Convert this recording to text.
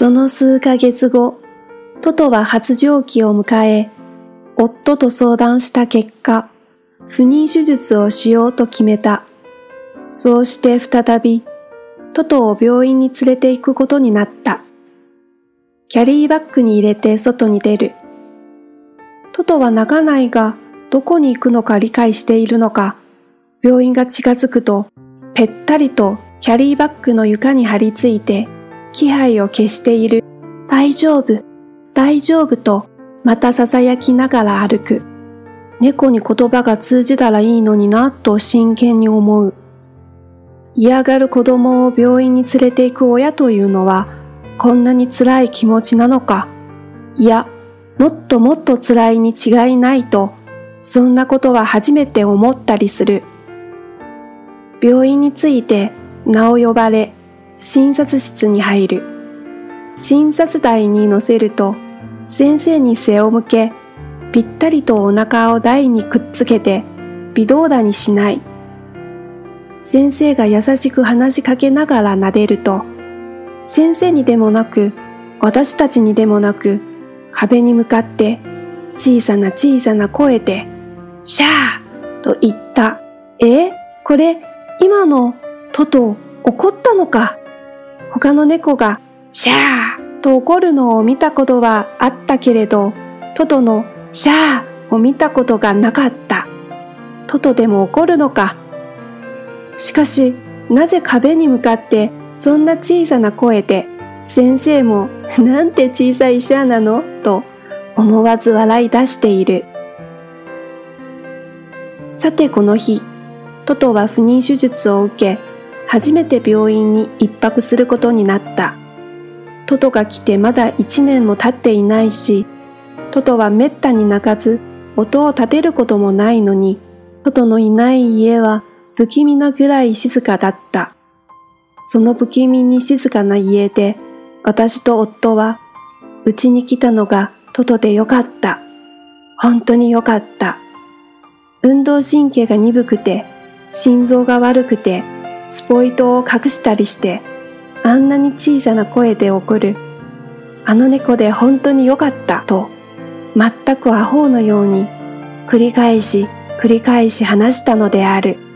その数ヶ月後、トトは発情期を迎え、夫と相談した結果、不妊手術をしようと決めた。そうして再び、トトを病院に連れて行くことになった。キャリーバッグに入れて外に出る。トトは泣かないが、どこに行くのか理解しているのか、病院が近づくと、ぺったりとキャリーバッグの床に張り付いて、気配を消している。大丈夫、大丈夫と、また囁きながら歩く。猫に言葉が通じたらいいのになと真剣に思う。嫌がる子供を病院に連れて行く親というのは、こんなに辛い気持ちなのか。いや、もっともっと辛いに違いないと、そんなことは初めて思ったりする。病院に着いて名を呼ばれ、診察室に入る。診察台に乗せると、先生に背を向け、ぴったりとお腹を台にくっつけて、微動だにしない。先生が優しく話しかけながら撫でると、先生にでもなく、私たちにでもなく、壁に向かって小さな小さな声で、シャーと言った。え？これ、今のトト怒ったのか？他の猫がシャーと怒るのを見たことはあったけれど、トトのシャーを見たことがなかった。トトでも怒るのか。しかし、なぜ壁に向かってそんな小さな声で、先生もなんて小さいシャーなの？と思わず笑い出している。さてこの日、トトは不妊手術を受け、初めて病院に一泊することになった。トトが来てまだ一年も経っていないし、トトはめったに泣かず、音を立てることもないのに、トトのいない家は不気味なぐらい静かだった。その不気味に静かな家で、私と夫は、うちに来たのがトトでよかった。本当によかった。運動神経が鈍くて、心臓が悪くて、スポイトを隠したりして、あんなに小さな声で怒る。あの猫で本当によかったと、全くアホのように繰り返し繰り返し話したのである。